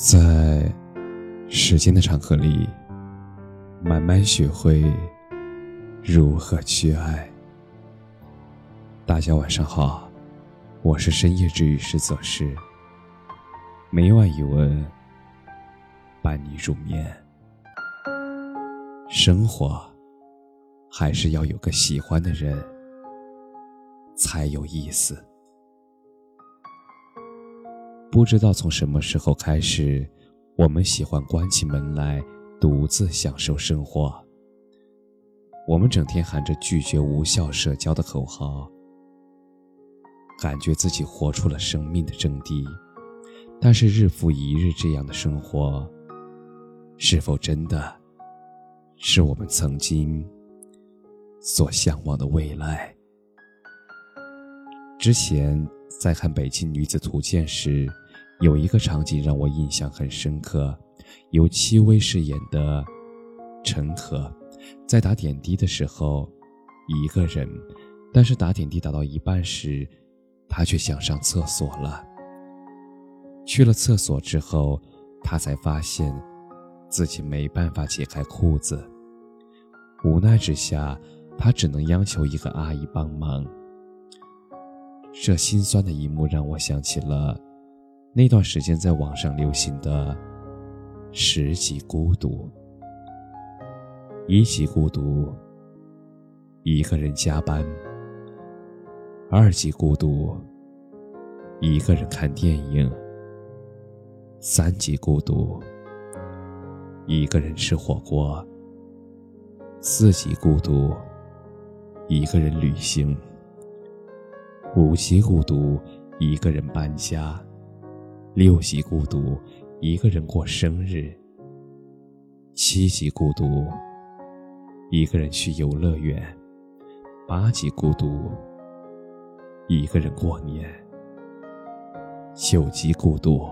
在时间的长河里，慢慢学会如何去爱。大家晚上好，我是深夜治愈师泽师。每晚一文伴你入眠。生活还是要有个喜欢的人才有意思。不知道从什么时候开始，我们喜欢关起门来独自享受生活。我们整天喊着拒绝无效社交的口号，感觉自己活出了生命的真谛。但是日复一日这样的生活，是否真的是我们曾经所向往的未来？之前。在看《北京女子图鉴》时，有一个场景让我印象很深刻。由戚薇饰演的陈可，在打点滴的时候，一个人，但是打点滴打到一半时，她却想上厕所了。去了厕所之后，她才发现自己没办法解开裤子。无奈之下，她只能央求一个阿姨帮忙。这心酸的一幕让我想起了那段时间在网上流行的十级孤独。一级孤独，一个人加班；二级孤独，一个人看电影；三级孤独，一个人吃火锅；四级孤独，一个人旅行。五级孤独，一个人搬家；六级孤独，一个人过生日；七级孤独，一个人去游乐园；八级孤独，一个人过年；九级孤独，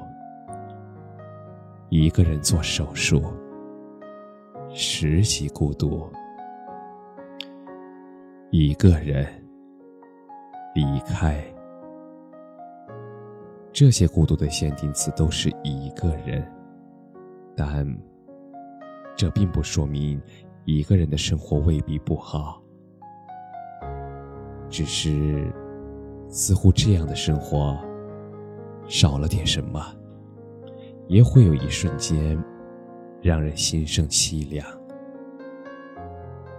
一个人做手术；十级孤独，一个人。离开，这些孤独的限定词都是一个人，但这并不说明一个人的生活未必不好。只是，似乎这样的生活少了点什么，也会有一瞬间让人心生凄凉。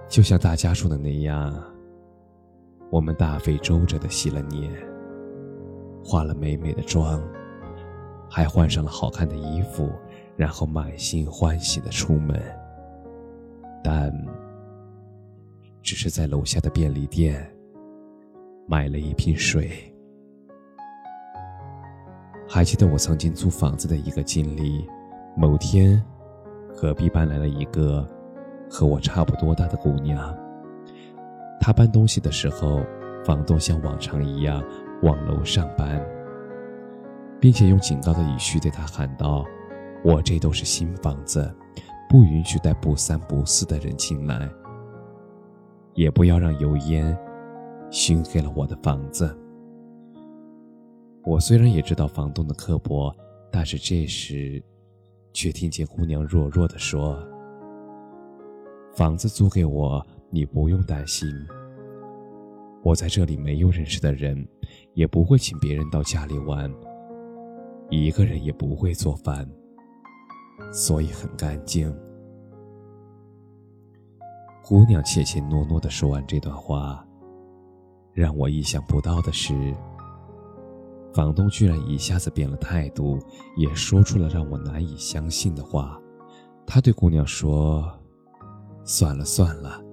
就像大家说的那样。我们大费周折的洗了脸，化了美美的妆，还换上了好看的衣服，然后满心欢喜的出门。但，只是在楼下的便利店买了一瓶水。还记得我曾经租房子的一个经历，某天，隔壁搬来了一个和我差不多大的姑娘。她搬东西的时候，房东像往常一样往楼上搬，并且用警告的语气对他喊道：“我这都是新房子，不允许带不三不四的人进来，也不要让油烟熏黑了我的房子。”我虽然也知道房东的刻薄，但是这时，却听见姑娘弱弱的说：“房子租给我。”你不用担心，我在这里没有认识的人，也不会请别人到家里玩，一个人也不会做饭，所以很干净。姑娘怯怯懦懦的说完这段话，让我意想不到的是，房东居然一下子变了态度，也说出了让我难以相信的话。他对姑娘说：“算了算了。”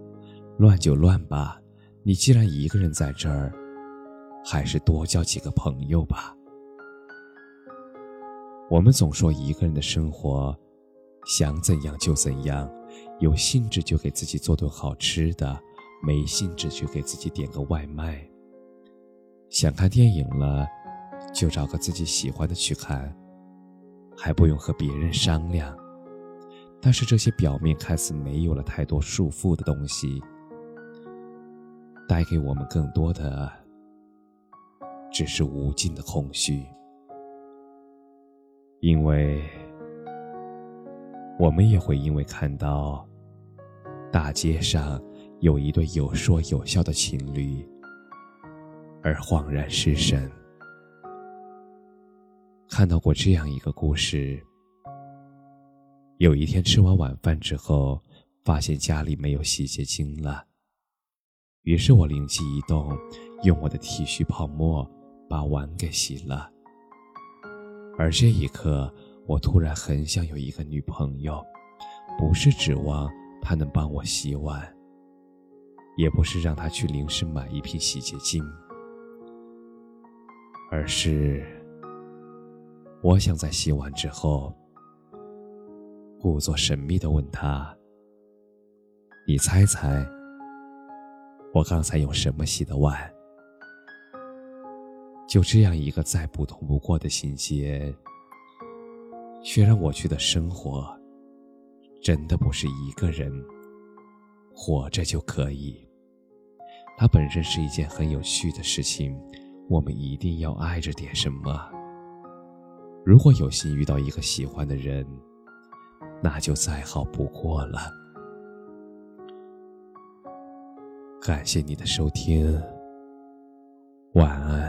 乱就乱吧，你既然一个人在这儿，还是多交几个朋友吧。我们总说一个人的生活，想怎样就怎样，有兴致就给自己做顿好吃的，没兴致就给自己点个外卖。想看电影了，就找个自己喜欢的去看，还不用和别人商量。但是这些表面看似没有了太多束缚的东西。带给我们更多的，只是无尽的空虚。因为我们也会因为看到大街上有一对有说有笑的情侣而恍然失神。看到过这样一个故事：有一天吃完晚饭之后，发现家里没有洗洁精了，于是我灵机一动，用我的剃须泡沫把碗给洗了。而这一刻，我突然很想有一个女朋友，不是指望她能帮我洗碗，也不是让她去临时买一瓶洗洁精，而是我想在洗完之后，故作神秘的问她：“你猜猜，我刚才用什么洗的碗？”就这样一个再普通不过的情节，却让我觉得生活真的不是一个人活着就可以。它本身是一件很有趣的事情，我们一定要爱着点什么。如果有幸遇到一个喜欢的人，那就再好不过了。感谢你的收听，晚安。